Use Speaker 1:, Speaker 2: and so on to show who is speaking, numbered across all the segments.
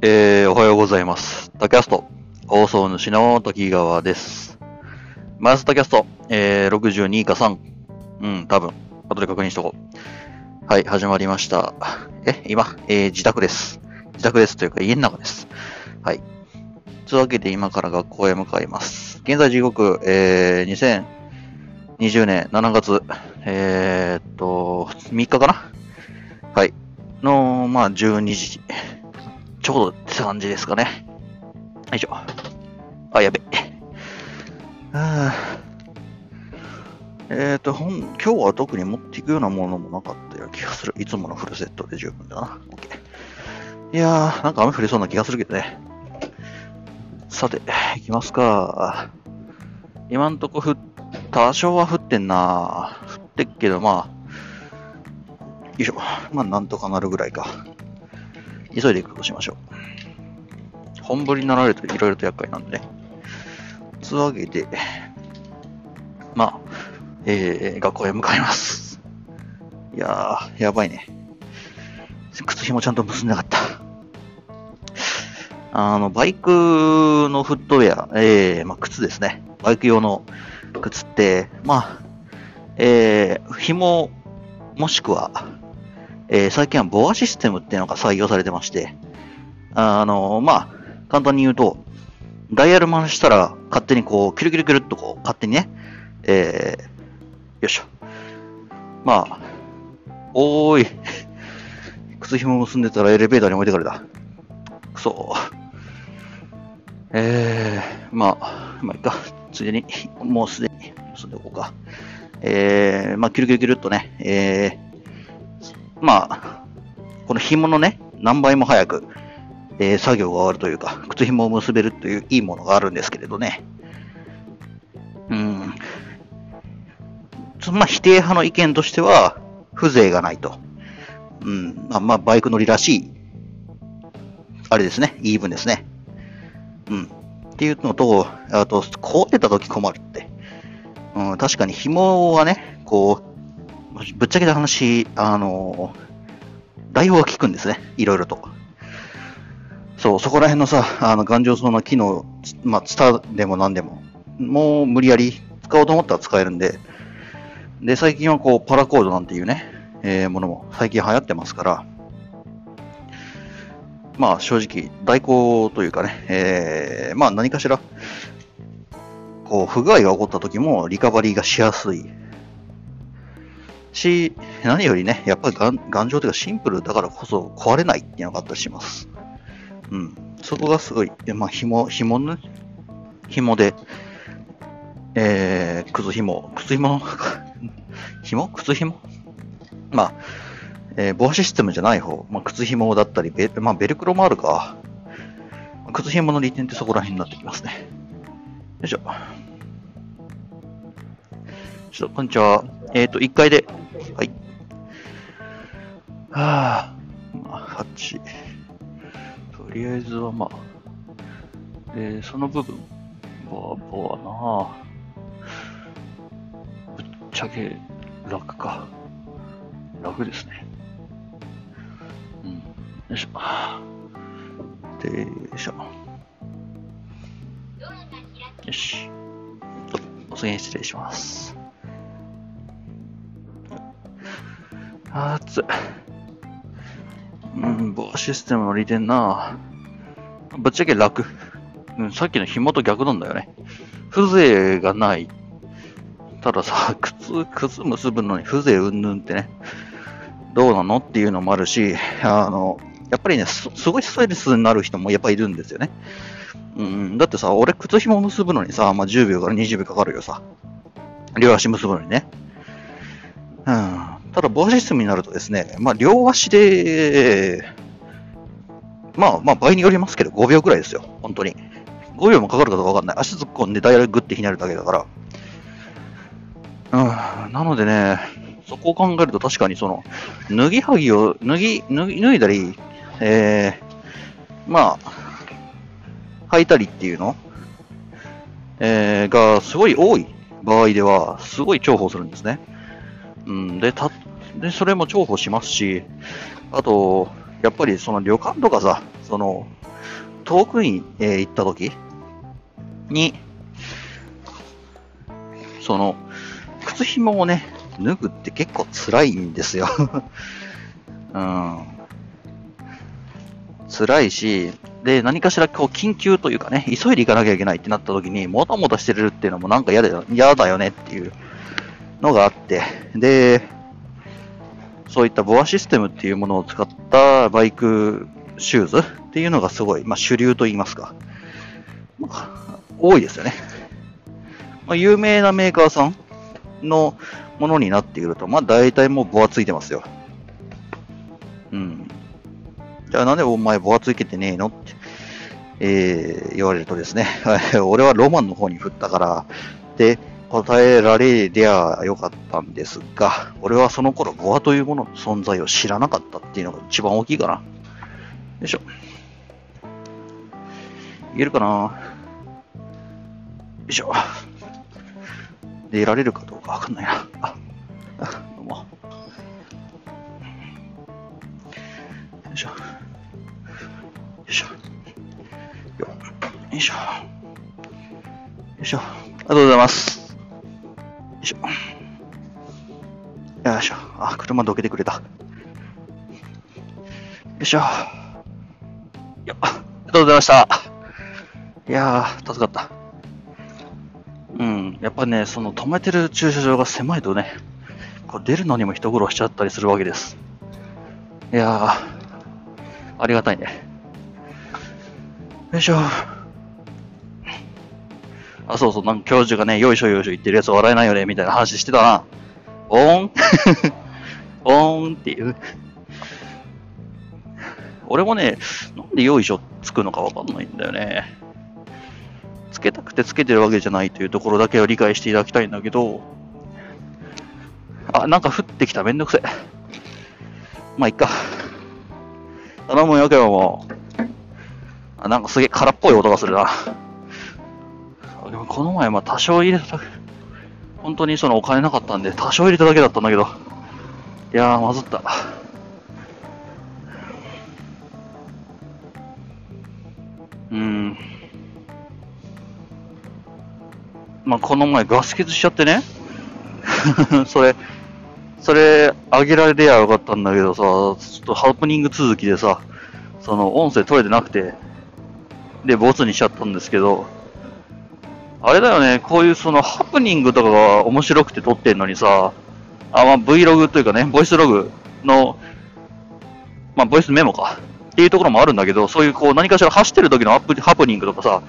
Speaker 1: えー、おはようございます。タキャスト、放送主の時川です。 MY 朝タキャスト、えー、62か3。うん、多分。後で確認しとこう。はい、始まりました。え、今、えー、自宅です。自宅ですというか家の中です。はい。というわけで今から学校へ向かいます。現在時刻、えー、2020年7月、えー、っと、3日かな？はい。の、まあ、12時。ちょうどって感じですかね。よいしょ。あ、やべ。えっ、ー、と、ほん、今日は特に持っていくようなものもなかったような気がする。いつものフルセットで十分だな。OK。いやー、なんか雨降りそうな気がするけどね。さて、行きますか。今んとこ降っ、多少は降ってんな降ってっけど、まあ、よいしょ。まあ、なんとかなるぐらいか。急いでいくことしましょう。本降りになられるといろいろと厄介なんでね。つわけで、まあ、えー、学校へ向かいます。いやー、やばいね。靴紐ちゃんと結んでなかった。あの、バイクのフットウェア、えー、まあ、靴ですね。バイク用の靴って、まあ、えー、紐、もしくは、えー最近はボアシステムっていうのが採用されてまして、あのまあ、簡単に言うと、ダイヤル回したら勝手にこう、キュルキュルキュルっとこう、勝手にね、えー、よいしょ。まあ、おーい。靴紐結んでたらエレベーターに置いてかれた。くそえー、まあ、まあいいか。ついでに、もうすでに結んでおこうか。えー、まあ、キュルキュルキュルっとね、えー、まあ、この紐のね、何倍も早く、えー作業が終わるというか、靴紐を結べるといういいものがあるんですけれどね。うん。まあ、否定派の意見としては、風情がないと。うん。あ、まあ、バイク乗りらしい、あれですね、言い分ですね。うん。っていうのと、あと、凍ってた時困るって。うん、確かに紐はね、こう、ぶっちゃけた話、あの代用が効くんですね。いろいろと。そう、そこら辺のさ、あの、頑丈そうな機能、まあ、ツタでも何でも、もう無理やり使おうと思ったら使えるんで、で、最近はこう、パラコードなんていうね、えーものも最近流行ってますから、まあ、正直、代行というかね、えーまあ、何かしら、こう、不具合が起こった時も、リカバリーがしやすいし、何よりね、やっぱり頑丈というかシンプルだからこそ壊れないっていうのがあったりします。うん。そこがすごい、まあ、紐、紐ね、紐で、えー、靴紐、靴紐、紐？靴紐？まあ、えー、防システムじゃない方、まあ、靴紐だったり、ベまあ、ベルクロもあるか。靴紐の利点ってそこら辺になってきますね。よいしょ。ちょっと、こんにちは。えっ、と、1階で、はい。はあ、まあ、8。とりあえずはまあ、で、その部分、ボワボワなぶっちゃけ楽か。楽ですね。うん。よいしょ。で、よいしょ。よし。お、お次に失礼します。あーつ。うん、ボアシステムの利点なぶっちゃけ楽。うん、さっきの紐と逆なんだよね。風情がない。たださ、靴、靴結ぶのに風情うんぬんってね、どうなのっていうのもあるし、あの、やっぱりね、すすごいストレスになる人もやっぱいるんですよね。うん、だってさ、俺靴紐結ぶのにさ、まあ、10秒から20秒かかるよさ。両足結ぶのにね。うん。ただ、ボアシステムになるとですね、まあ、両足で、まあ、まあ、場合によりますけど、5秒くらいですよ。本当に。5秒もかかるかどうかわかんない。足突っ込んでダイヤルグッてひねるだけだから。うん。なのでね、そこを考えると確かにその、脱ぎはぎを、脱ぎ、脱ぎ、脱いだり、えー、まあ、履いたりっていうの、えー、がすごい多い場合では、すごい重宝するんですね。うん、で、た、で、それも重宝しますし、あと、やっぱりその旅館とかさ、その、遠くに、えー行った時に、その、靴紐をね、脱ぐって結構辛いんですよ。うん。辛いし、で、何かしらこう緊急というかね、急いで行かなきゃいけないってなった時に、もたもたしてるっていうのもなんか嫌だよ、嫌だよねっていうのがあって、で、そういったボアシステムっていうものを使ったバイクシューズっていうのがすごい、まあ、主流と言いますか、多いですよね。まあ、有名なメーカーさんのものになっていると、まあ大体もうボアついてますよ。うん。じゃあなんでお前ボアついててねえのって、えー言われるとですね、俺はロマンの方に振ったから、で、答えられりゃよかったんですが、俺はその頃ボアというものの存在を知らなかったっていうのが一番大きいかな。よいしょ。いけるかな？よいしょ。出られるかどうかわかんないな。あ、あどうも。よいしょ。よいしょ。よいしょ。よいしょ。ありがとうございます。よいしょ。よいしょ。あ、車どけてくれた。よいしょ。よありがとうございました。いやー、助かった。うん、やっぱね、その止めてる駐車場が狭いとね、こう出るのにも一苦労しちゃったりするわけです。いやー、ありがたいね。よいしょ。あ、そうそう、なんか教授がね、よいしょよいしょ言ってるやつ笑えないよね、みたいな話してたな。おーん おーんっていう。俺もね、なんでよいしょつくのかわかんないんだよね。つけたくてつけてるわけじゃないというところだけを理解していただきたいんだけど、あ、なんか降ってきた。めんどくせえ。まあ、いっか。頼むよ、今日も。あ、なんかすげえ空っぽい音がするな。この前、まあ、多少入れただけ、本当にそのお金なかったんで、多少入れただけだったんだけど、いやー、まずった。うん。まあ、この前ガス欠しちゃってね。それ、それ、あげられりゃよかったんだけどさ、ちょっとハプニング続きでさ、その音声取れてなくて、で、ボツにしちゃったんですけど、あれだよね、こういうそのハプニングとかが面白くて撮ってんのにさ、あ、まあ Vlog というかね、ボイスログの、まあボイスメモか、っていうところもあるんだけど、そういうこう何かしら走ってる時のアップハプニングとかさ、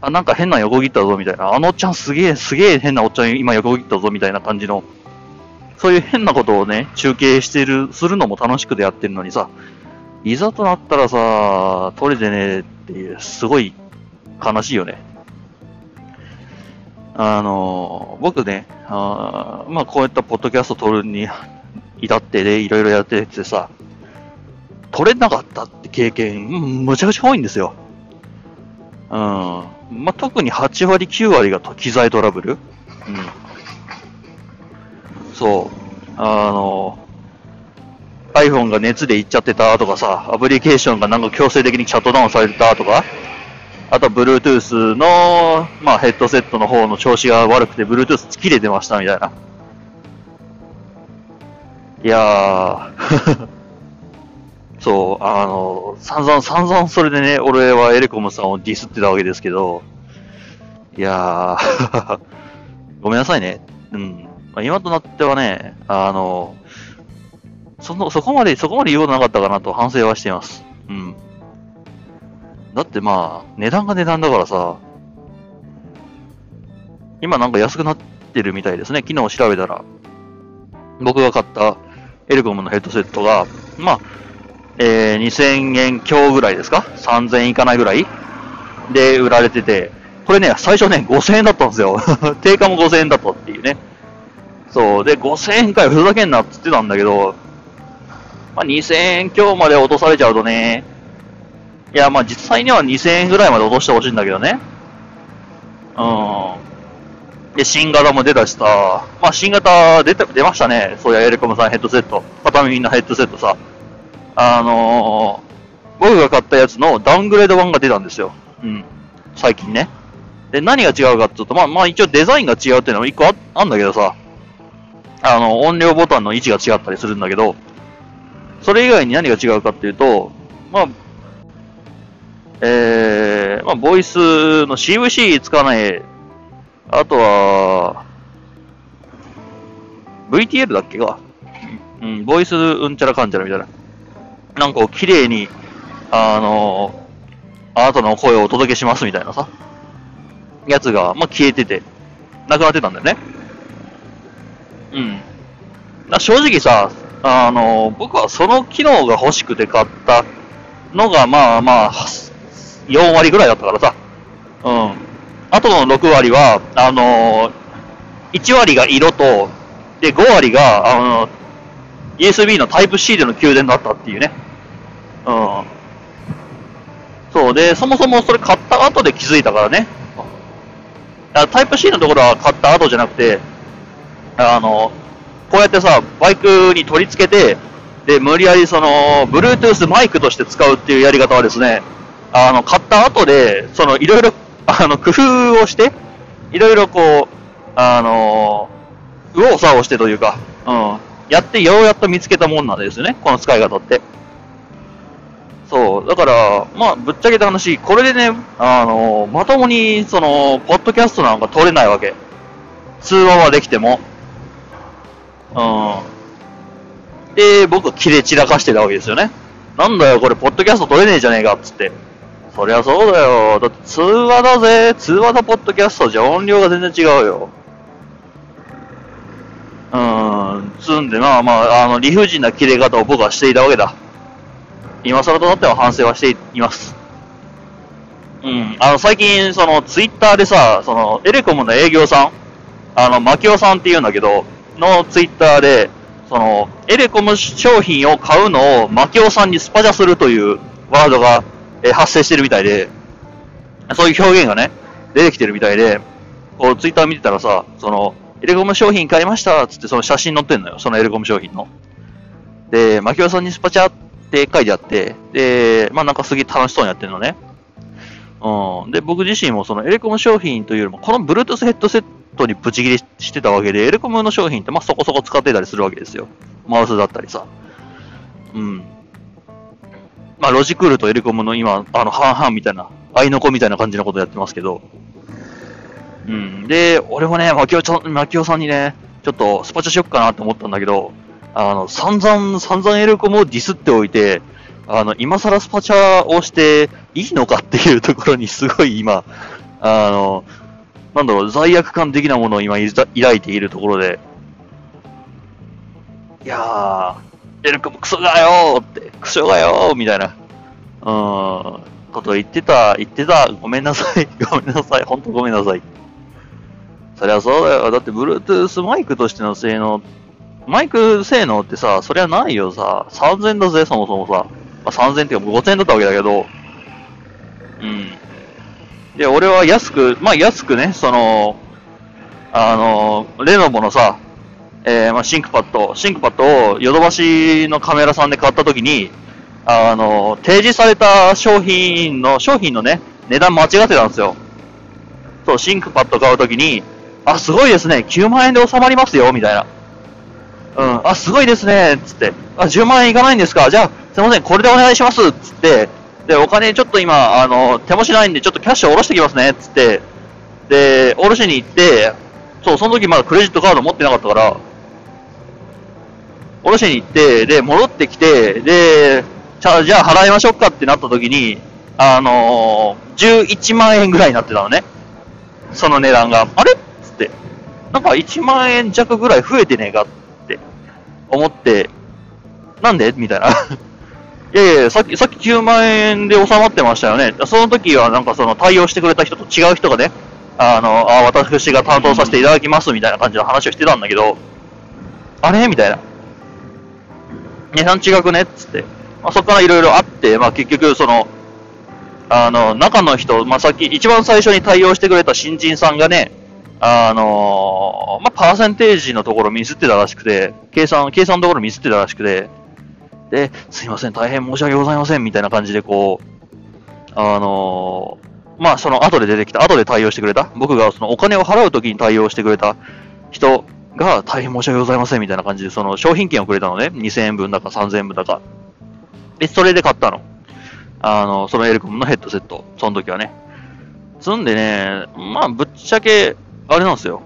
Speaker 1: あ、なんか変な横切ったぞみたいな、あのおっちゃんすげえ、すげえ変なおっちゃん今横切ったぞみたいな感じの、そういう変なことをね、中継してる、するのも楽しくてやってるのにさ、いざとなったらさ、撮れてねえっていう、すごい悲しいよね。あの、僕ね、あまあこういったポッドキャスト撮るに 至ってで、いろいろやっててさ、撮れなかったって経験、むちゃくちゃ多いんですよ。うん。まあ、特に8割、9割が機材トラブル。うん。そう。あの、iPhone が熱でいっちゃってたとかさ、アプリケーションがなんか強制的にシャットダウンされてたとか、あと Bluetooth の、まあ、ヘッドセットの方の調子が悪くて Bluetooth 切れてましたみたいな。いやー、そう、あの、散々、散々それでね、俺はエレコムさんをディスってたわけですけど、いやー、ごめんなさいね。うん。まあ、今となってはね、あの、その、そこまで、そこまで言うことなかったかなと反省はしています。うん。だってまあ、値段が値段だからさ、今なんか安くなってるみたいですね。昨日調べたら、僕が買ったエレコムのヘッドセットが、まあ、えー、2000円強ぐらいですか ?3000 円いかないぐらい？で売られてて、これね、最初ね、5000円だったんですよ。定価も5000円だったっていうね。そう。で、5000円かよ、ふざけんなって言ってたんだけど、まあ、2000円強まで落とされちゃうとね、いや、まあ実際には2000円ぐらいまで落としてほしいんだけどね。うん。で、新型も出たしさ、まあ新型出た、出ましたね。そういや、エレコムさんヘッドセット。片耳のヘッドセットさ。あのー僕が買ったやつのダウングレード版が出たんですよ。うん。最近ね。で、何が違うかって言うと、まあ、まあ一応デザインが違うっていうのも一個ああんだけどさ、あの、音量ボタンの位置が違ったりするんだけど、それ以外に何が違うかっていうと、まあ、えー、まあ、ボイスの CVC つかない、あとは、VTL だっけか。うん、ボイスうんちゃらかんちゃらみたいな。なんか綺麗に、あのー、あなたの声をお届けしますみたいなさ、やつが、まあ、消えてて、なくなってたんだよね。うん。正直さ、あのー、僕はその機能が欲しくて買ったのが、まあまあ、4割ぐらいだったからさ。うん。あとの6割は、あのー、1割が色と、で、5割が、あのー、USB のタイプ C での給電だったっていうね。うん。そうで、そもそもそれ買った後で気づいたからね。タイプ C のところは買った後じゃなくて、あの、こうやってさ、バイクに取り付けて、で、無理やりその、Bluetooth マイクとして使うっていうやり方はですね、あの、買った後で、その、いろいろ、あの、工夫をして、いろいろこう、あの、右往左往してというか、うん、やってようやっと見つけたもんなんですよね、この使い方って。そう、だから、まあ、ぶっちゃけた話、これでね、あの、まともに、その、ポッドキャストなんか撮れないわけ。通話はできても。うん。で、僕はキレ散らかしてたわけですよね。なんだよ、これ、ポッドキャスト撮れねえじゃねえか、つって。そりゃそうだよ。だって通話だぜ。通話だポッドキャストじゃ音量が全然違うよ。うーん、つんで、まあまあ、あの、理不尽な切れ方を僕はしていたわけだ。今更となっては反省はしています。うん、あの、最近、その、ツイッターでさ、その、エレコムの営業さん、あの、マキオさんって言うんだけど、のツイッターで、その、エレコム商品を買うのをマキオさんにスパジャするというワードが、え発生してるみたいで、そういう表現がね、出てきてるみたいで、こう、ツイッター見てたらさ、その、エレコム商品買いましたつってその写真載ってんのよ。そのエレコム商品の。で、マキオさんにスパチャって書いてあって、で、まあなんかすげえ楽しそうにやってるのね。うん。で、僕自身もそのエレコム商品というよりも、この Bluetooth ヘッドセットにブチ切りしてたわけで、エレコムの商品ってまあそこそこ使ってたりするわけですよ。マウスだったりさ。うん。まあロジクールとエレコムの今、あの半々みたいな、合いの子みたいな感じのことやってますけど、うん。で、俺もね、マキオちゃん、マキオさんにね、ちょっとスパチャしよっかなって思ったんだけど、あの、散々、散々エレコムをディスっておいて、あの、今更スパチャをしていいのかっていうところにすごい今、あの、なんだろう、罪悪感的なものを今抱いているところで、いやー、エレコムクソがよーって、クソがよーみたいな、うん、こと言ってた、言ってた、ごめんなさい、ごめんなさい、ほんとごめんなさい。そりゃそうだよ。だって Bluetooth マイクとしての性能、マイク性能ってさ、そりゃないよさ。3000だぜ、そもそもさ。まあ、3000っていうか5000だったわけだけど。うん。で、俺は安く、まあ安くね、その、あの、レノボのさ、えー、まあシンクパッド、シンクパッドをヨドバシのカメラさんで買った時に、あの、提示された商品の、商品のね、値段間違ってたんですよ。そう、シンクパッド買うときに、あ、すごいですね。9万円で収まりますよ、みたいな。うん、あ、すごいですね、つって。あ、10万円いかないんですか？じゃあ、すいません、これでお願いします、つって。で、お金ちょっと今、あの、手持ちないんで、ちょっとキャッシュ下ろしてきますね、つって。で、下ろしに行って、そう、その時まだクレジットカード持ってなかったから、下ろしに行って、で、戻ってきて、で、じゃあ、じゃあ払いましょうかってなった時に、あのー、11万円ぐらいになってたのね。その値段が。あれ？っつってなんか1万円弱ぐらい増えてねえかって思って、なんで？みたいな。いやいや、さっき、さっき9万円で収まってましたよね。その時はなんかその対応してくれた人と違う人がね、あの、あ私が担当させていただきますみたいな感じの話をしてたんだけど、あれ？みたいな。値段違くねっつって。まあ、そこからいろいろあって、まあ結局その、あの、中の人、まあさっき一番最初に対応してくれた新人さんがね、あのー、まあ、パーセンテージのところミスってたらしくて、計算、計算のところミスってたらしくて、で、すいません、大変申し訳ございません、みたいな感じでこう、あのーまあ、その後で出てきた、後で対応してくれた、僕がそのお金を払うときに対応してくれた人が大変申し訳ございません、みたいな感じで、その商品券をくれたのね、2000円分だか3000円分だか。で、それで買ったの。あの、そのエルコムのヘッドセット、その時はね。積んでね、まあ、ぶっちゃけ、あれなんですよ。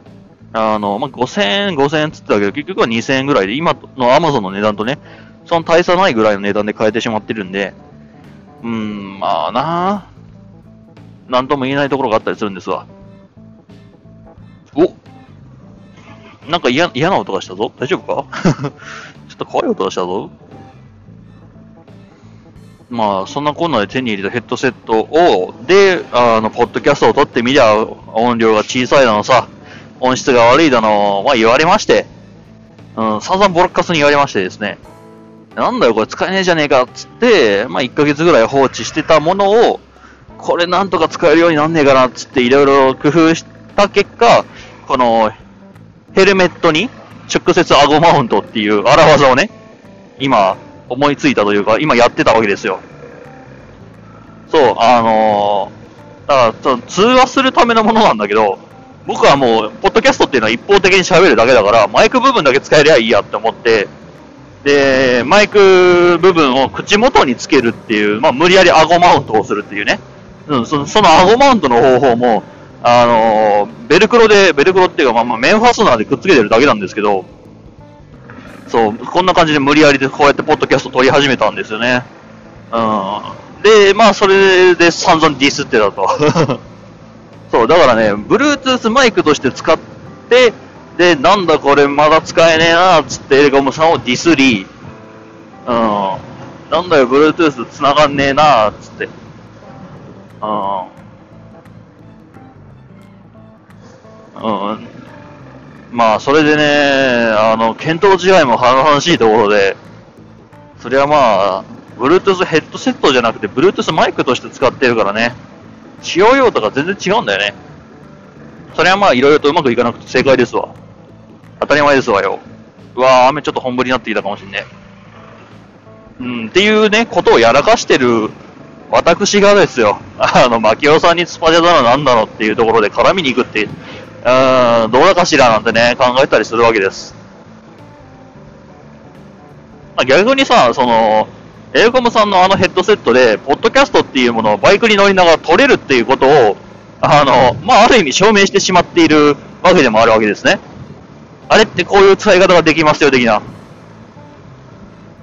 Speaker 1: あの、まあ、5000円、5000円つってたけど、結局は2000円ぐらいで、今の Amazon の値段とね、その大差ないぐらいの値段で買えてしまってるんで、うーん、まあなぁなんとも言えないところがあったりするんですわ。おなんか嫌な音がしたぞ。大丈夫か？ちょっと怖い音がしたぞ。まあ、そんなこんなで手に入れたヘッドセットを、で、あの、ポッドキャストを撮ってみりゃ、音量が小さいだのさ、音質が悪いだの、まあ言われまして、うん、散々ボロッカスに言われましてですね、なんだよこれ使えねえじゃねえかつって、まあ1ヶ月ぐらい放置してたものを、これなんとか使えるようになんねえかなつっていろいろ工夫した結果、この、ヘルメットに直接顎マウントっていう荒技をね、今思いついたというか、今やってたわけですよ。そう、あのー、だからその通話するためのものなんだけど、僕はもう、ポッドキャストっていうのは一方的に喋るだけだから、マイク部分だけ使えりゃいいやって思って、で、マイク部分を口元につけるっていう、まあ、無理やり顎マウントをするっていうね。うん、そのその顎マウントの方法も、あのーベルクロで、ベルクロっていうか、まあ、まあ、面ファスナーでくっつけてるだけなんですけど、そう、こんな感じで無理やりでこうやってポッドキャスト撮り始めたんですよね。うん。で、まあ、それで散々ディスってたと。そう、だからね、Bluetooth マイクとして使って、で、なんだこれまだ使えねえなっつってエレコムさんをディスり、うん。なんだよ、Bluetooth 繋がんねえなっつって。うん。うん。まあ、それでね、あの、検討試合も話しいところで、そりゃまあ、Bluetooth ヘッドセットじゃなくて Bluetooth マイクとして使ってるからね、使用用途が全然違うんだよね。それはまあ、いろいろとうまくいかなくて正解ですわ。当たり前ですわよ。うわぁ、雨ちょっと本降りになってきたかもしんね。うん、っていうね、ことをやらかしてる私がですよ、あの、牧雄さんにスパジャだのなんだのっていうところで絡みに行くって、うん、どうだかしらなんてね、考えたりするわけです。逆にさ、その、エレコムさんのあのヘッドセットで、ポッドキャストっていうものをバイクに乗りながら撮れるっていうことを、あの、まあ、ある意味証明してしまっているわけでもあるわけですね。あれってこういう使い方ができますよ、的な。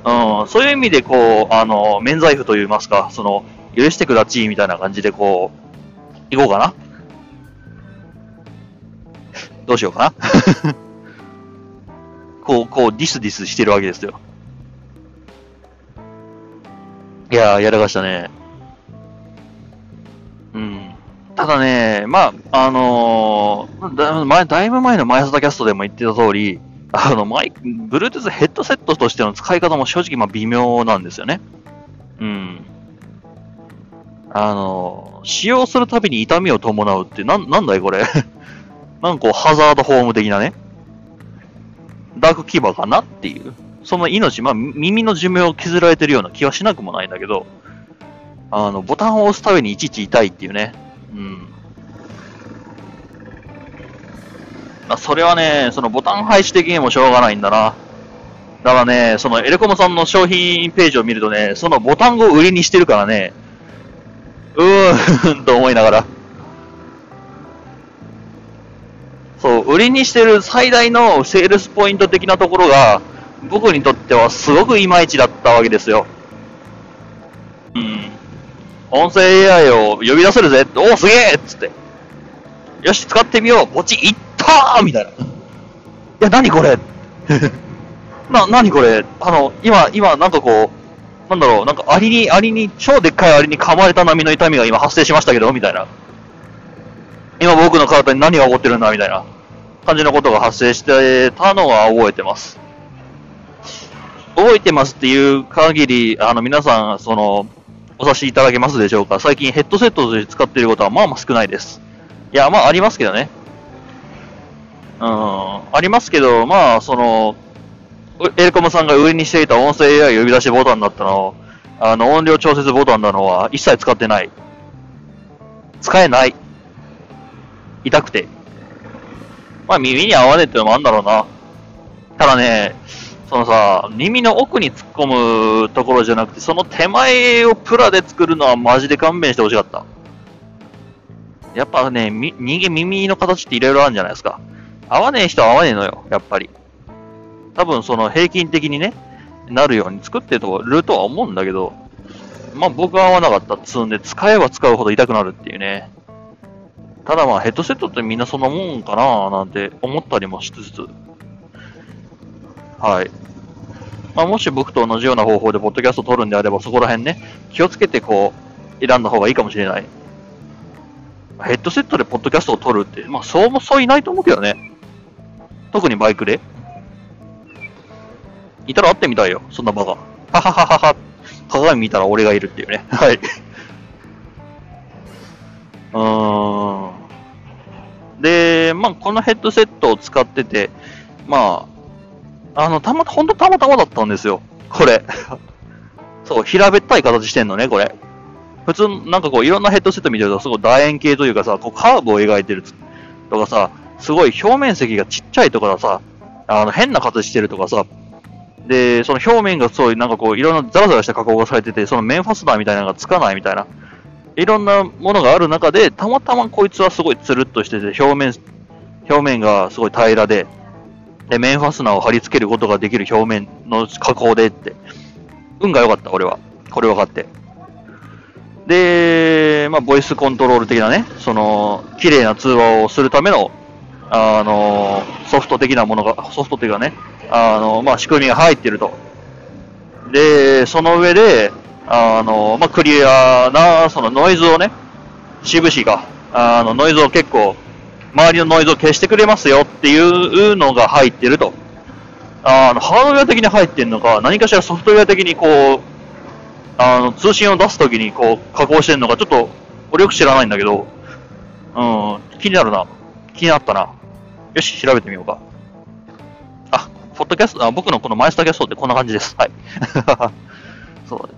Speaker 1: うん、そういう意味で、こう、あの、免罪符といいますか、その、許してくだちみたいな感じで、こう、行こうかな。どうしようかな。こう、こう、ディスディスしてるわけですよ。いやー、やらかしたね。うん。ただね、まあ、あのーだ前、だいぶ前の前里キャストでも言ってた通り、あの、マイク、Bluetooth ヘッドセットとしての使い方も正直まあ微妙なんですよね。うん。あのー使用するたびに痛みを伴うって、な、なんだいこれ。なんかこう、ハザードホーム的なね。ダークキーバーかなっていう。その命、まあ、耳の寿命を削られてるような気はしなくもないんだけど、あの、ボタンを押すたびにいちいち痛いっていうね。うん。まあ、それはね、そのボタン配置的にもしょうがないんだな。だからね、そのエレコムさんの商品ページを見るとね、そのボタンを売りにしてるからね、うーん と思いながら。そう、売りにしてる最大のセールスポイント的なところが、僕にとってはすごくいまいちだったわけですよ。うん。音声 AI を呼び出せるぜおお、すげえっつって。よし、使ってみようポチいったーみたいな。いや、何これ？な、何これ？あの、今、今、なんかこう、なんだろう、なんかアリに、アリに、超でっかいアリに噛まれた波の痛みが今発生しましたけど、みたいな。今僕の体に何が起こってるんだ、みたいな感じのことが発生してたのは覚えてます。覚えてますっていう限り、あの、皆さん、その、お察しいただけますでしょうか？最近ヘッドセットとして使っていることはまあまあ少ないです。いや、まあありますけどね。うん、ありますけど、まあ、その、
Speaker 2: エレコムさんが売りにしていた音声 AI 呼び出しボタンだったの、あの、音量調節ボタンなのは一切使ってない。使えない。痛くて。まあ耳に合わねえってのもあるんだろうな。ただね、そのさ、耳の奥に突っ込むところじゃなくて、その手前をプラで作るのはマジで勘弁してほしかった。やっぱね、人間耳の形っていろいろあるんじゃないですか。合わねえ人は合わねえのよ、やっぱり。多分その平均的にね、なるように作ってるとは思うんだけど、まあ僕は合わなかったっつうんで、使えば使うほど痛くなるっていうね。ただまあヘッドセットってみんなそんなもんかななんて思ったりもしつつ。はい。まあもし僕と同じような方法でポッドキャストを撮るんであればそこら辺ね、気をつけてこう、選んだ方がいいかもしれない。ヘッドセットでポッドキャストを撮るって、まあそうもそういないと思うけどね。特にバイクで。いたら会ってみたいよ、そんなバカ。ははははは。鏡見たら俺がいるっていうね。はい。うーん。で、まあ、このヘッドセットを使ってて、まあ、あの、たま、ほんとたまたまだったんですよ。これ。そう、平べったい形してんのね、これ。普通、なんかこう、いろんなヘッドセット見てると、すごい楕円形というかさ、こう、カーブを描いてるとかさ、すごい表面積がちっちゃいとかさ、あの、変な形してるとかさ、で、その表面がそういうなんかこういろんなザラザラした加工がされてて、その面ファスナーみたいなのがつかないみたいな、いろんなものがある中で、たまたまこいつはすごいつるっとしてて、表面、表面がすごい平らで、で、面ファスナーを貼り付けることができる表面の加工でって、運が良かった、俺は。これ分かって。で、まあ、ボイスコントロール的なね、その、綺麗な通話をするための、あの、ソフト的なものが、ソフトっていうかね、あの、まあ、仕組みが入ってると。で、その上で、あの、まあ、クリアな、そのノイズをね、しぶしが、あの、ノイズを結構、周りのノイズを消してくれますよっていうのが入ってると。あの、ハードウェア的に入ってるのか、何かしらソフトウェア的にこう、あの、通信を出すときにこう、加工してるのか、ちょっと、俺よく知らないんだけど、うん、気になるな。気になったな。よし、調べてみようか。あポッドキャスト、あ僕のこのマイスターキャストってこんな感じです。はい。そう。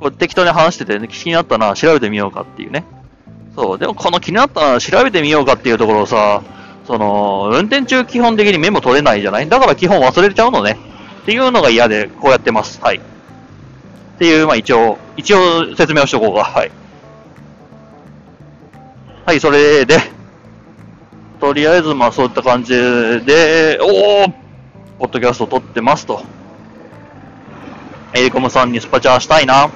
Speaker 2: これ適当に話してて、ね、気になったな、調べてみようかっていうね。そう。でもこの気になったな、調べてみようかっていうところをさ、その、運転中基本的にメモ取れないじゃない？だから基本忘れちゃうのね。っていうのが嫌で、こうやってます。はい。っていう、まあ一応、一応説明をしとこうか。はい。はい、それで、とりあえず、まあそういった感じで、おーポッドキャスト撮ってますと。エリコムさんにスパチャーしたいな。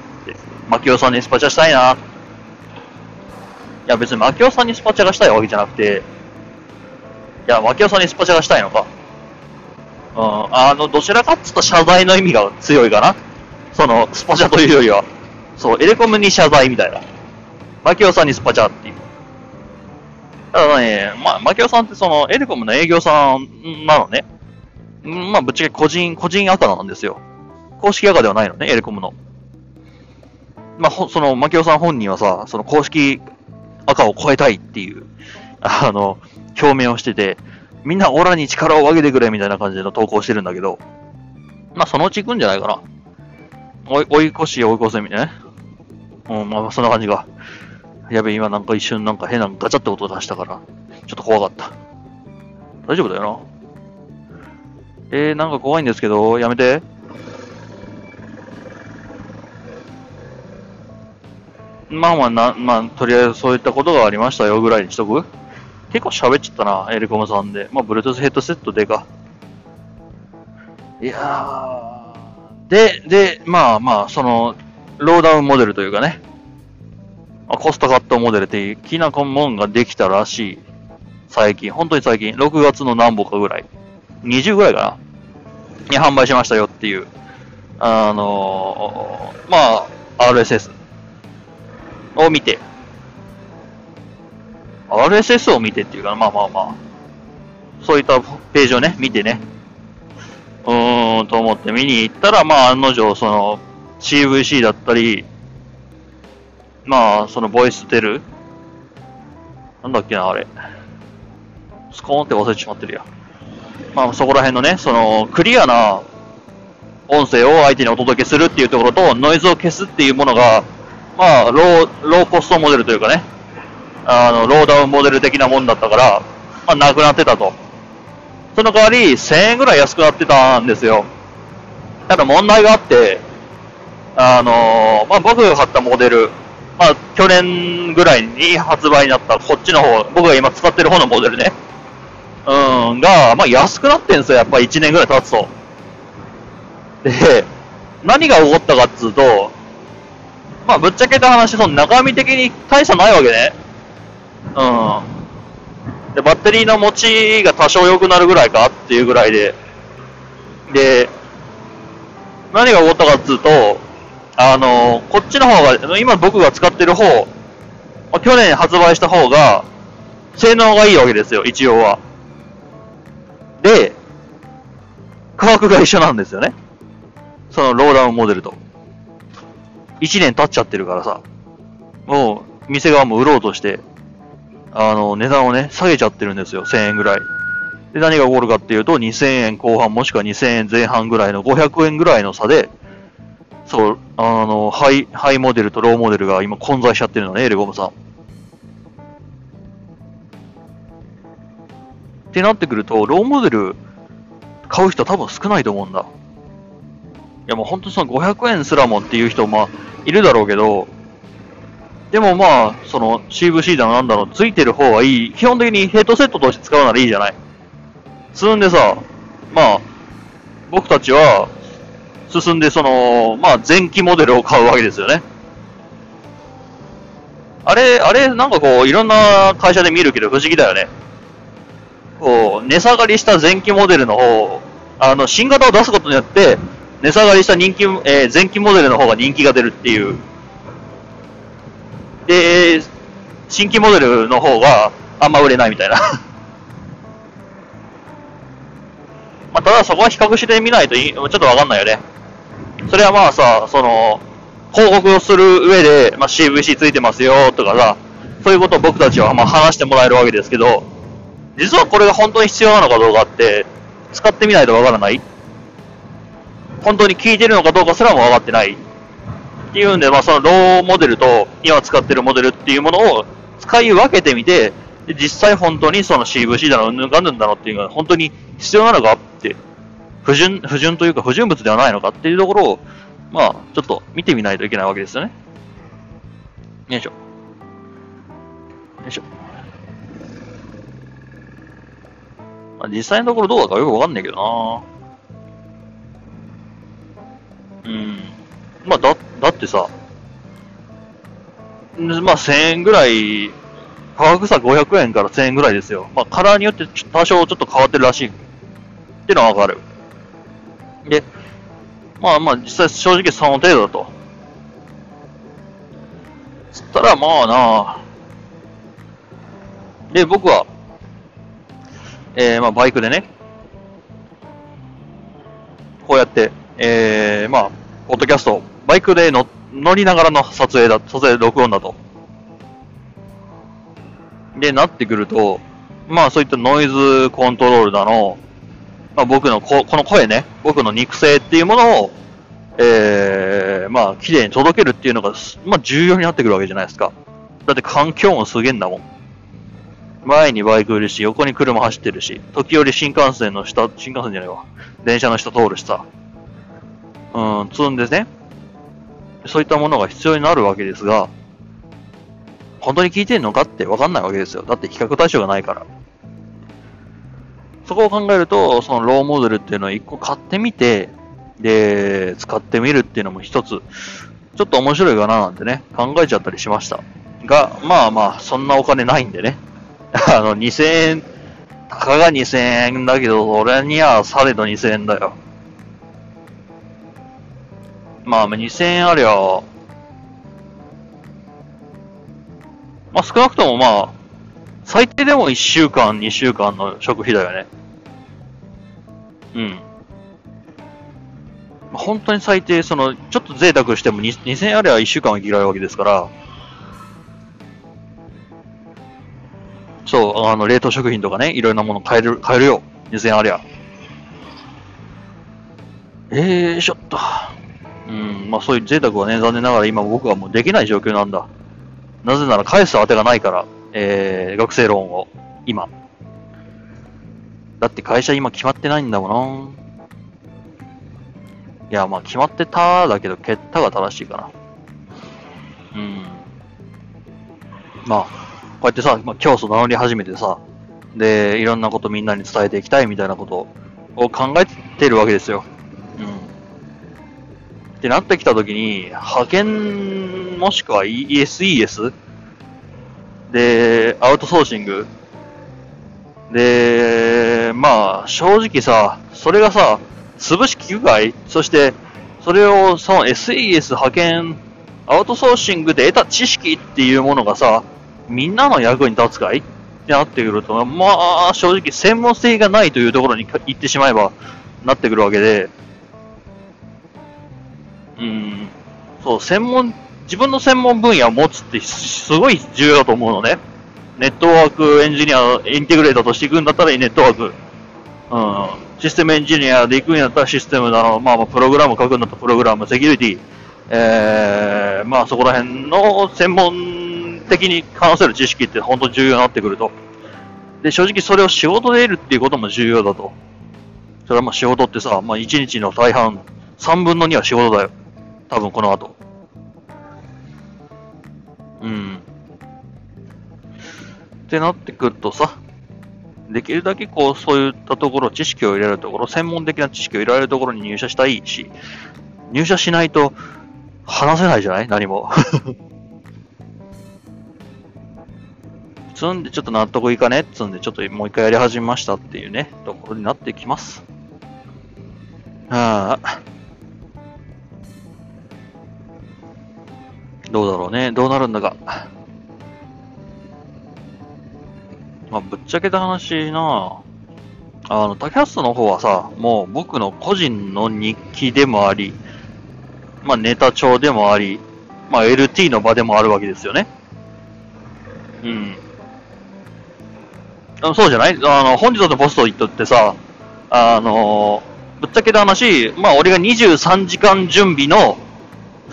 Speaker 2: マキオさんにスパチャしたいな。いや別にマキオさんにスパチャがしたいわけじゃなくて、いや、マキオさんにスパチャがしたいのか。うん、あの、どちらかっつうと謝罪の意味が強いかな。その、スパチャというよりは。そう、エレコムに謝罪みたいな。マキオさんにスパチャっていう。ただね、まあ、マキオさんってその、エレコムの営業さんなのね。まあ、ぶっちゃけ個人、個人赤なんですよ。公式赤ではないのね、エレコムの。まあ、その、マキオさん本人はさ、その公式赤を超えたいっていう、あの、表明をしてて、みんなオラに力を上げてくれみたいな感じの投稿してるんだけど、まあ、そのうち行くんじゃないかな。追い、追い越し追い越せみたいなね。うん、まあ、そんな感じが。やべ、今なんか一瞬なんか変なガチャって音出したから、ちょっと怖かった。大丈夫だよな。えー、なんか怖いんですけど、やめて。まあまあな、まあ、とりあえずそういったことがありましたよぐらいにしとく？結構喋っちゃったな、エレコムさんで。まあ、Bluetooth ヘッドセットでか。いやー。で、で、まあまあ、その、ローダウンモデルというかね、まあ、コストカットモデルってきなこもんができたらしい。最近、本当に最近、6月の何歩かぐらい。20ぐらいかなに販売しましたよっていう、あのー、まあ、RSS を見て、RSS を見てっていうか、まあまあまあ、そういったページをね、見てね、うーん、と思って見に行ったら、まあ、案の定、その、CVC だったり、まあ、その、ボイステルなんだっけな、あれ。スコーンって忘れてしまってるや。まあそこら辺のね、そのクリアな音声を相手にお届けするっていうところと、ノイズを消すっていうものが、まあ、ロー、ローコストモデルというかね、あの、ローダウンモデル的なもんだったから、まあ、なくなってたと。その代わり、1000円ぐらい安くなってたんですよ。ただ問題があって、あのまあ、僕が買ったモデル、まあ、去年ぐらいに発売になったこっちの方、僕が今使ってる方のモデルね。うん、が、まあ、安くなってんですよ、やっぱ1年ぐらい経つと。で、何が起こったかっつうと、まあ、ぶっちゃけた話、その中身的に大差ないわけね。うん。で、バッテリーの持ちが多少良くなるぐらいかっていうぐらいで。で、何が起こったかっつうと、あの、こっちの方が、今僕が使ってる方、ま去年発売した方が、性能がいいわけですよ、一応は。で、価格が一緒なんですよね。そのローダウンモデルと。1年経っちゃってるからさ、もう、店側も売ろうとして、あの、値段をね、下げちゃってるんですよ、1000円ぐらい。で、何が起こるかっていうと、2000円後半もしくは2000円前半ぐらいの500円ぐらいの差で、そう、あの、ハイ、ハイモデルとローモデルが今混在しちゃってるのね、エレゴムさん。ってなってくると、ローモデル買う人多分少ないと思うんだ。いやもう本当その500円すらもっていう人まあいるだろうけど、でもまあ、その CVC だなんだろう、ついてる方はいい。基本的にヘッドセットとして使うならいいじゃない。進んでさ、まあ、僕たちは、進んでその、まあ前期モデルを買うわけですよね。あれ、あれ、なんかこう、いろんな会社で見るけど不思議だよね。こう、値下がりした前期モデルの方、あの、新型を出すことによって、値下がりした人気、えー前期モデルの方が人気が出るっていう。で、新規モデルの方があんま売れないみたいな。まあ、ただそこは比較してみないといいちょっとわかんないよね。それはまあさ、その、広告をする上で、まあ、CVC ついてますよとかさ、そういうことを僕たちはまあ話してもらえるわけですけど、実はこれが本当に必要なのかどうかって、使ってみないとわからない本当に効いてるのかどうかすらも分かってない。っていうんで、まあ、そのローモデルと今使ってるモデルっていうものを使い分けてみて、実際本当にその CVC だの、うんぬんかんぬんだのっていうのが本当に必要なのかって、不純、不純というか不純物ではないのかっていうところを、まあ、ちょっと見てみないといけないわけですよね。よいしょ。よいしょ。まあ、実際のところどうだかよくわかんないけどなうん。まあ、だ、だってさ、まあ、1000円ぐらい、価格差500円から1000円ぐらいですよ。まあ、カラーによって多少ちょっと変わってるらしい。っていうのはわかる。で、まあまあ、実際正直その程度だと。つったらまあなあで、僕は、えー、まあバイクでね、こうやって、えー、まあ、ポッドキャスト、バイクで乗りながらの撮影だ、撮影、録音だと。で、なってくると、まあそういったノイズコントロールだの、まあ僕のこ、この声ね、僕の肉声っていうものを、えー、まあ綺麗に届けるっていうのが、まあ重要になってくるわけじゃないですか。だって環境もすげえんだもん。前にバイクいるし、横に車走ってるし、時折新幹線の下、新幹線じゃないわ。電車の下通るしさ。うん、積んでね。そういったものが必要になるわけですが、本当に聞いてんのかって分かんないわけですよ。だって比較対象がないから。そこを考えると、そのローモデルっていうのを一個買ってみて、で、使ってみるっていうのも一つ、ちょっと面白いかななんてね、考えちゃったりしました。が、まあまあ、そんなお金ないんでね。あの、2000円、たかが2000円だけど、俺にはされど2000円だよ。まあ、2000円ありゃ、まあ少なくともまあ、最低でも1週間、2週間の食費だよね。うん。本当に最低、その、ちょっと贅沢しても2000円あれば1週間は生きられるわけですから、そう、あの、冷凍食品とかね、いろんなもの買える、買えるよ。2000円ありゃ。えー、ちょっと。うん、まあそういう贅沢はね、残念ながら今僕はもうできない状況なんだ。なぜなら返す当てがないから、えー、学生ローンを、今。だって会社今決まってないんだもんな。いや、まあ決まってただけど、蹴ったが正しいかな。うん。まあ、こうやってさ、まあ、教祖名乗り始めてさ、で、いろんなことみんなに伝えていきたいみたいなことを考えてるわけですよ。ってなってきたときに、派遣もしくは ESES で、アウトソーシング？で、まあ、正直さ、それがさ、潰し機械そして、それをその SES 派遣、アウトソーシングで得た知識っていうものがさ、みんなの役に立つかい？ってなってくると、まあ、正直専門性がないというところに行ってしまえばなってくるわけで、うん、そう、専門、自分の専門分野を持つってすごい重要だと思うのね。ネットワークエンジニア、インテグレーターとしていくんだったらいいネットワーク。うん。システムエンジニアで行くんやったらシステムだろう。まあまあ、プログラム書くんだったらプログラム、セキュリティ。えー、まあそこら辺の専門的に関する知識って本当重要になってくると。で、正直それを仕事で得るっていうことも重要だと。それはまあ仕事ってさ、まあ1日の大半、3分の2は仕事だよ。多分この後。うん。ってなってくるとさ、できるだけこう、そういったところ、知識を入れるところ、専門的な知識を入れられるところに入社したいし、入社しないと話せないじゃない？何も。つんでちょっと納得いかね？っつんで、ちょっともう一回やり始めましたっていうね、ところになってきます。はあ。どうだろうね。どうなるんだか。まあ、ぶっちゃけた話なあの、竹橋の方はさ、もう僕の個人の日記でもあり、まあ、ネタ帳でもあり、まあ、LT の場でもあるわけですよね。うん。そうじゃない？あの、本日のポストイットってさ、あの、ぶっちゃけた話、まあ、俺が23時間準備の、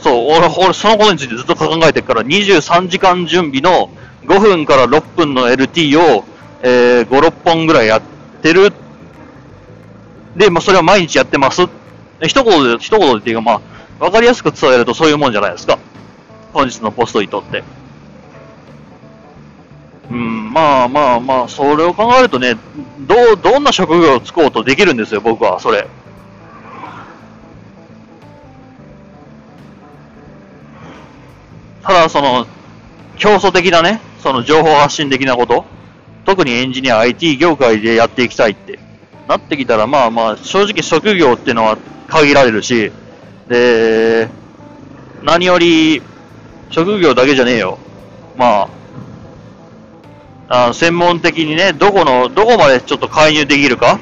Speaker 2: そう、俺、俺、そのことについてずっと考えてるから、23時間準備の5分から6分の LT を、えー、5、6本ぐらいやってる。で、まあ、それは毎日やってます。一言で、一言でっていうか、まあ、わかりやすく伝えるとそういうもんじゃないですか。本日のポストイトって。うん、まあまあまあ、それを考えるとね、どう、どんな職業をつこうとできるんですよ、僕は、それ。ただ、その、競争的なね、その情報発信的なこと、特にエンジニア、IT 業界でやっていきたいってなってきたら、まあまあ、正直職業っていうのは限られるし、で、何より、職業だけじゃねえよ。まあ、あ専門的にね、どこの、どこまでちょっと介入できるか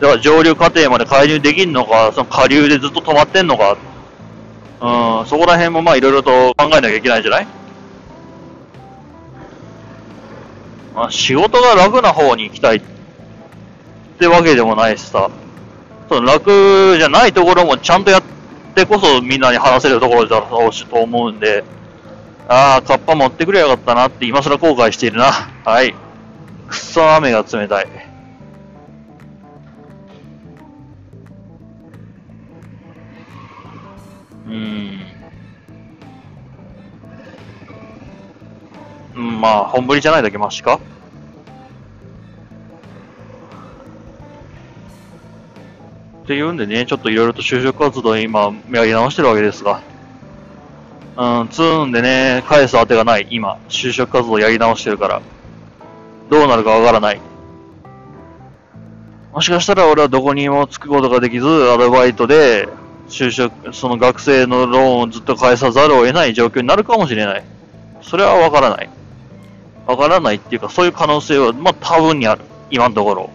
Speaker 2: だから上流過程まで介入できるのか、その下流でずっと止まってんのか、うん、そこら辺もまあいろいろと考えなきゃいけないんじゃない？まあ、仕事が楽な方に行きたいってわけでもないしさ、その楽じゃないところもちゃんとやってこそみんなに話せるところだろうしと思うんで、ああ、カッパ持ってくれよかったなって今更後悔しているな。はい。くっそ雨が冷たい。うん。うん、まあ、本降りじゃないだけマシか？っていうんでね、ちょっといろいろと就職活動今、やり直してるわけですが。うん、つーんでね、返す当てがない、今。就職活動やり直してるから。どうなるかわからない。もしかしたら俺はどこにも着くことができず、アルバイトで、就職、その学生のローンをずっと返さざるを得ない状況になるかもしれない。それはわからない。わからないっていうか、そういう可能性は、まあ、多分にある。今のところ。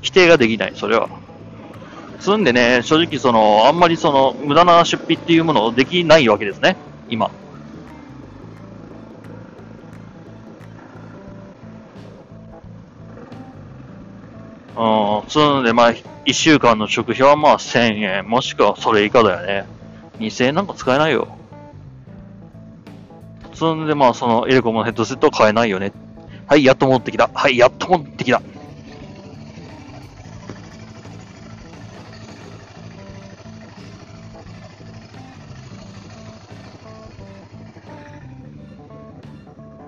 Speaker 2: 否定ができない、それは。つんでね、正直その、あんまりその、無駄な出費っていうものをできないわけですね、今。うん、積んで、まあ、1週間の食費はまあ1000円、もしくはそれ以下だよね。2000円なんか使えないよ。積んで、まあ、そのエレコムのヘッドセットは買えないよね。はい、やっと戻ってきた。はい、やっと戻ってきた。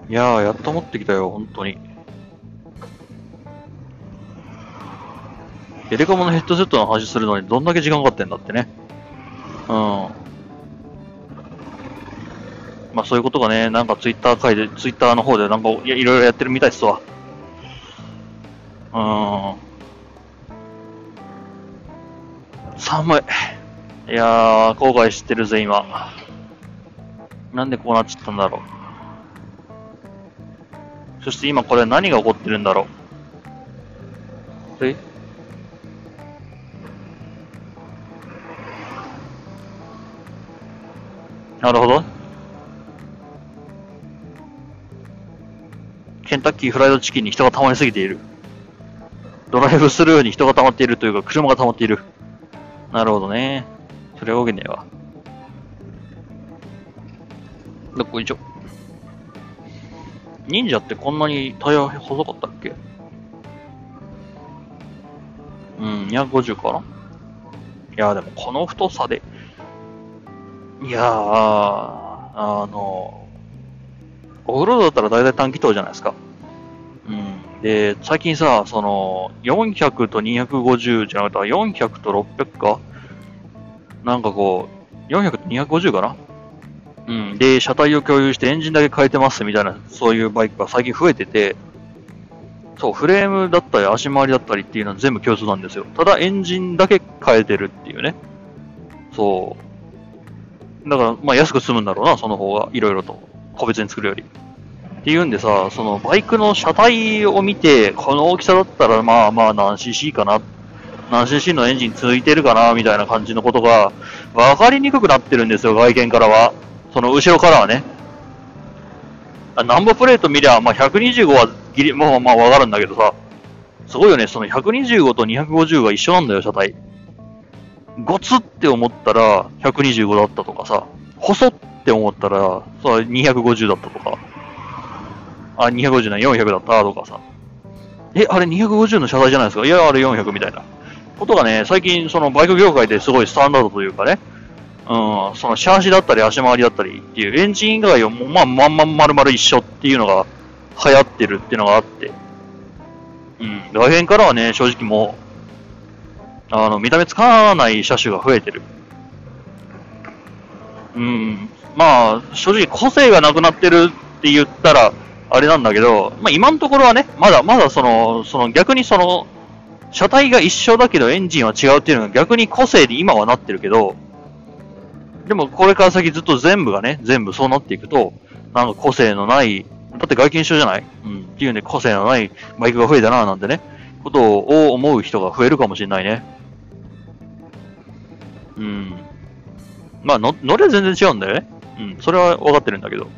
Speaker 2: いやー、やっと持ってきたよ、本当に。エレコムのヘッドセットの話するのにどんだけ時間かかってんだってね。うん。まあそういうことがね、なんかツイッター界で、ツイッターの方でなんかいやいろいろやってるみたいですわ。うん。寒い。いやー、後悔してるぜ、今。なんでこうなっちゃったんだろう。そして今これ何が起こってるんだろう。え？なるほど。ケンタッキーフライドチキンに人が溜まりすぎている。ドライブスルーに人が溜まっているというか、車が溜まっている。なるほどね。それは動けねえわ。どこいしょ。忍者ってこんなにタイヤ細かったっけ？うん、250かないや、でもこの太さで、いやー、あの、オフロードだったら大体短気筒じゃないですか。うん。で、最近さ、その、400と250じゃなくて、400と600か？なんかこう、400と250かな？うん。で、車体を共有してエンジンだけ変えてますみたいな、そういうバイクが最近増えてて、そう、フレームだったり足回りだったりっていうのは全部共通なんですよ。ただエンジンだけ変えてるっていうね。そう。だから、まあ安く済むんだろうな、その方が、いろいろと。個別に作るより。っていうんでさ、そのバイクの車体を見て、この大きさだったらまあまあ何 cc かな、何 cc のエンジンついてるかな、みたいな感じのことが分かりにくくなってるんですよ、外見からは。その後ろからはね。ナンバープレート見りゃ、まあ、125はギリ、もうまあわかるんだけどさ、すごいよね、その125と250が一緒なんだよ、車体。ゴツって思ったら125だったとかさ、細って思ったら、そう250だったとか、あ、250な400だったとかさ、え、あれ250の車体じゃないですか？いや、あれ400みたいな。ことがね、最近そのバイク業界ですごいスタンダードというかね、うん、そのシャーシだったり足回りだったりっていうエンジン以外をもうまあまんまん丸々一緒っていうのが流行ってるっていうのがあって、うん、外辺からはね、正直もう、あの、見た目つかない車種が増えてる。うん、まあ、正直個性がなくなってるって言ったら、あれなんだけど、まあ今のところはね、まだまだその、その逆にその、車体が一緒だけどエンジンは違うっていうのが逆に個性に今はなってるけど、でもこれから先ずっと全部がね、全部そうなっていくと、なんか個性のない、だって外見一緒じゃない？うん。っていうんで個性のないバイクが増えたななんてね、ことを思う人が増えるかもしれないね。うん。まあの乗りは全然違うんだよね。うん。それは分かってるんだけど。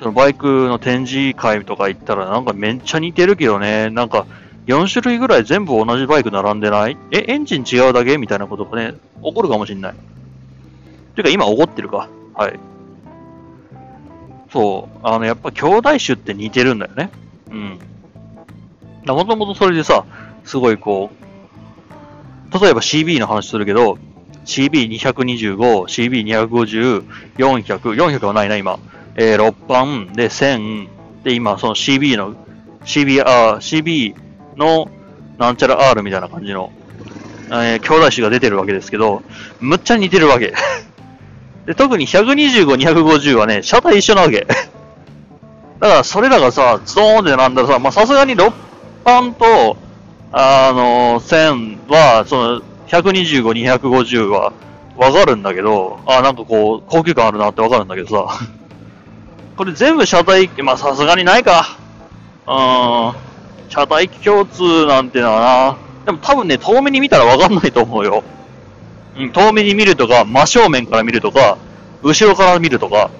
Speaker 2: そのバイクの展示会とか行ったらなんかめっちゃ似てるけどね、なんか4種類ぐらい全部同じバイク並んでない？え、エンジン違うだけみたいなことがね、起こるかもしれない。ていうか今起こってるか。はい。そう。あの、やっぱ兄弟種って似てるんだよね。うん。もともとそれでさ、すごいこう、例えば CB の話するけど、CB225、CB250、400、400はないな、今。えー、6番で1000、で、今、その CB の、CB、あ、CB のなんちゃら R みたいな感じの、えー、兄弟種が出てるわけですけど、むっちゃ似てるわけ。で、特に125、250はね、車体一緒なわけ。だから、それらがさ、ゾーンでなんだらさ、まあ、さすがに6番と、あの、線は、その、125、250は、わかるんだけど、あ、なんかこう、高級感あるなってわかるんだけどさ、これ全部車体、まあ、さすがにないか。うん、車体共通なんてのはな、でも多分ね、遠目に見たらわかんないと思うよ。うん、遠目に見るとか、真正面から見るとか、後ろから見るとか、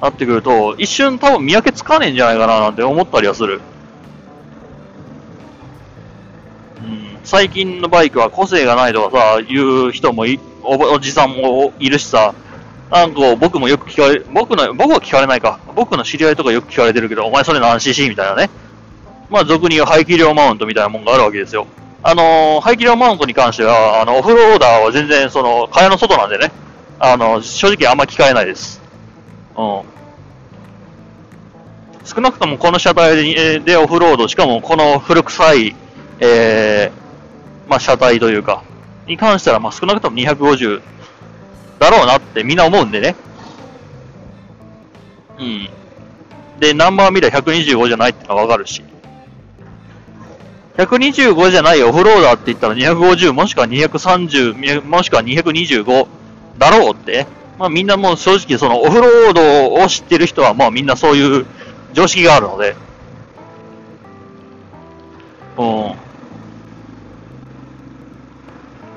Speaker 2: なってくると、一瞬多分見分けつかねえんじゃないかななんて思ったりはする。最近のバイクは個性がないとかさ、言う人もいおおじさんもいるしさ、なんか僕もよく聞かれ、僕の、僕は聞かれないか。僕の知り合いとかよく聞かれてるけど、お前それ何 cc みたいなね。まあ、俗に言う排気量マウントみたいなもんがあるわけですよ。あのー、排気量マウントに関しては、あの、オフローダーは全然、その、蚊帳の外なんでね、あの、正直あんま聞かれないです。うん。少なくともこの車体ででオフロード、しかもこの古臭い、えー、まあ、車体というか、に関しては、まあ、少なくとも250だろうなってみんな思うんでね。うん。で、ナンバー見りゃ125じゃないってのはわかるし。125じゃないオフローダーって言ったら250もしくは230もしくは225だろうって。まあみんなもう正直そのオフロードを知ってる人はまあみんなそういう常識があるので。うん。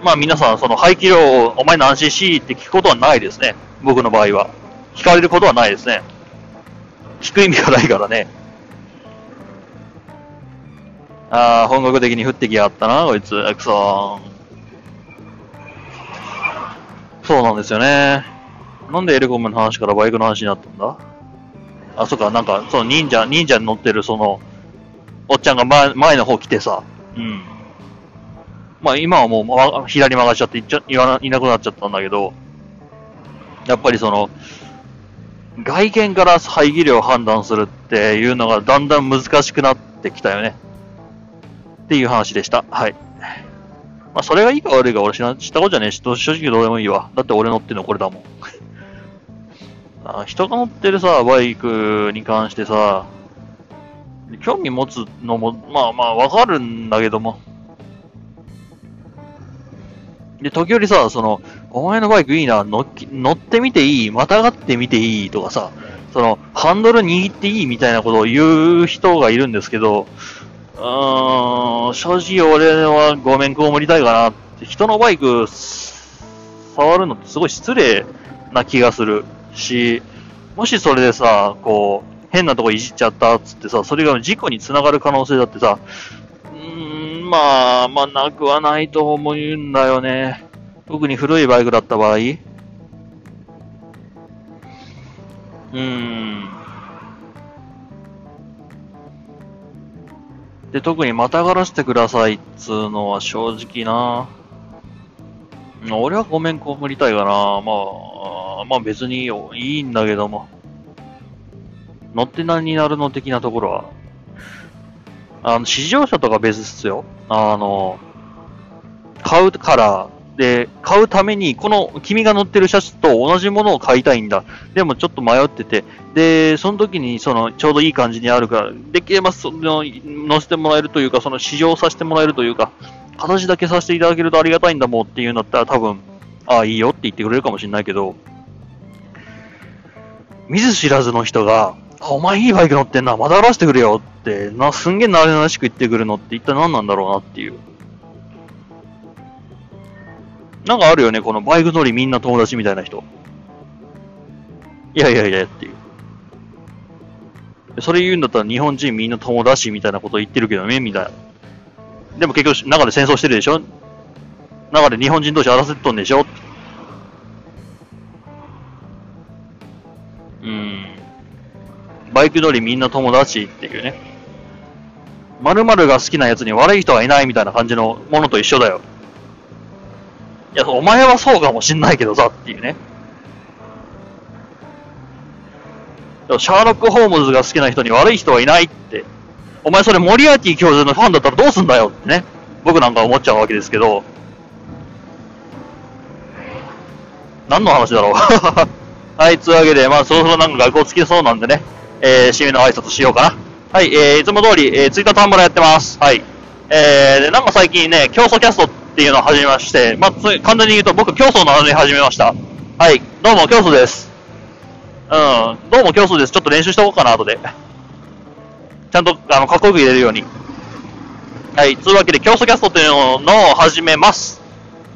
Speaker 2: まあ皆さんその排気量をお前何 cc って聞くことはないですね。僕の場合は。聞かれることはないですね。聞く意味がないからね。ああ、本格的に降ってきやがったな、こいつ。くそそうなんですよね。なんでエレコムの話からバイクの話になったんだ？あ、そっか、なんか、その忍者、忍者に乗ってるその、おっちゃんが前前の方来てさ、うん。まあ今はもう左曲がっちゃっていっちゃいなくなっちゃったんだけど、やっぱりその、外見から排気量を判断するっていうのがだんだん難しくなってきたよね。っていう話でした。はい。まあ、それがいいか悪いか俺知ら知ったことじゃねえし、正直どうでもいいわ。だって俺乗ってるのこれだもん。あ人が乗ってるさ、バイクに関してさ、興味持つのも、まあまあわかるんだけども。で、時折さ、その、お前のバイクいいな、乗乗ってみていい、またがってみていいとかさ、その、ハンドル握っていいみたいなことを言う人がいるんですけど、うーん、正直俺はごめんこもりたいかな。って、人のバイク触るのってすごい失礼な気がするし、もしそれでさ、こう、変なとこいじっちゃったっつってさ、それが事故につながる可能性だってさ、まあ、まあ、なくはないと思うんだよね。特に古いバイクだった場合。うーん。で、特にまたがらせてくださいっつうのは正直な。俺はごめんこむりたいかな。まあ、まあ別にいいんだけども。乗って何になるの的なところは。あの、試乗車とか別っすよ。あの、買うから、で、買うために、この君が乗ってる車種と同じものを買いたいんだ。でもちょっと迷ってて、で、その時にそのちょうどいい感じにあるから、できればその乗せてもらえるというか、その試乗させてもらえるというか、形だけさせていただけるとありがたいんだもんっていうんだったら多分、ああ、いいよって言ってくれるかもしれないけど、見ず知らずの人が、お前いいバイク乗ってんな、まだらしてくれよって、な、すんげえ慣れなしく言ってくるのって一体何なんだろうなっていう。なんかあるよね、このバイク乗りみんな友達みたいな人。いやいやいやっていう。それ言うんだったら日本人みんな友達みたいなこと言ってるけどね、みたいな。でも結局、中で戦争してるでしょ？中で日本人同士争ってとんでしょ？うん。バイク乗りみんな友達っていうね。〇〇が好きなやつに悪い人はいないみたいな感じのものと一緒だよ。いや、お前はそうかもしんないけどさっていうね。シャーロック・ホームズが好きな人に悪い人はいないって。お前それモリアーティ教授のファンだったらどうすんだよってね。僕なんか思っちゃうわけですけど。何の話だろう はい、つうわけで、まあ、そろそろなんか学校つきそうなんでね、えー、締めの挨拶しようかな。はい、えー、いつも通り、えー、ツイッタータンブラやってます。はい。えー、で、なんか最近ね、競争キャストっていうのを始めまして、まあ、簡単に言うと僕競争の話始めました。はい、どうも競争です。うん、どうも競争です。ちょっと練習しとこうかな、後で。ちゃんと、あの、かっこよく入れるように。はい、つうわけで競争キャストっていうのを始めます。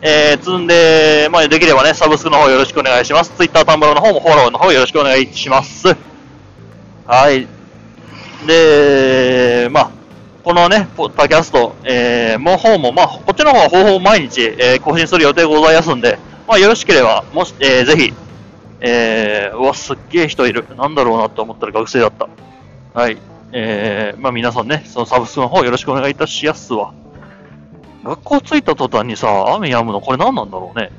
Speaker 2: えー、つんで、まあ、できればね、サブスクの方よろしくお願いします。ツイッター、タンブラの方もフォローの方よろしくお願いします。はい。で、まあ、このね、ポッドキャスト、えー、もう方も、まあ、こっちの方は方法毎日、えー、更新する予定ございますんで、まあ、よろしければ、もし、えー、ぜひ、えー、うわ、すっげえ人いる。なんだろうなと思ったら学生だった。はい。えー、まあ皆さんね、そのサブスクの方よろしくお願いいたしやすわ。学校着いた途端にさ、雨止むのこれ何なんだろうね。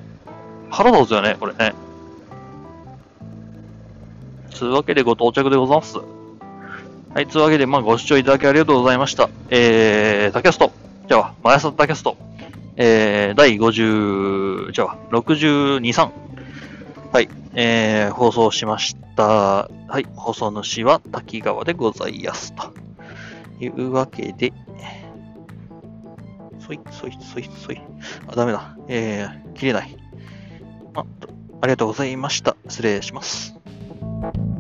Speaker 2: 腹立つよね、これね。つうわけでご到着でございます。はい、つうわけで、まあ、ご視聴いただきありがとうございました。えー、タキャスト。じゃあ、毎朝タキャスト。えー、第50、じゃあ、62、3。はい、えー、放送しました。はい、放送主は滝川でございます。というわけで、そい、そい、そい、そい。あ、ダメだ。えー、切れない。あ、ありがとうございました。失礼します。Thank you.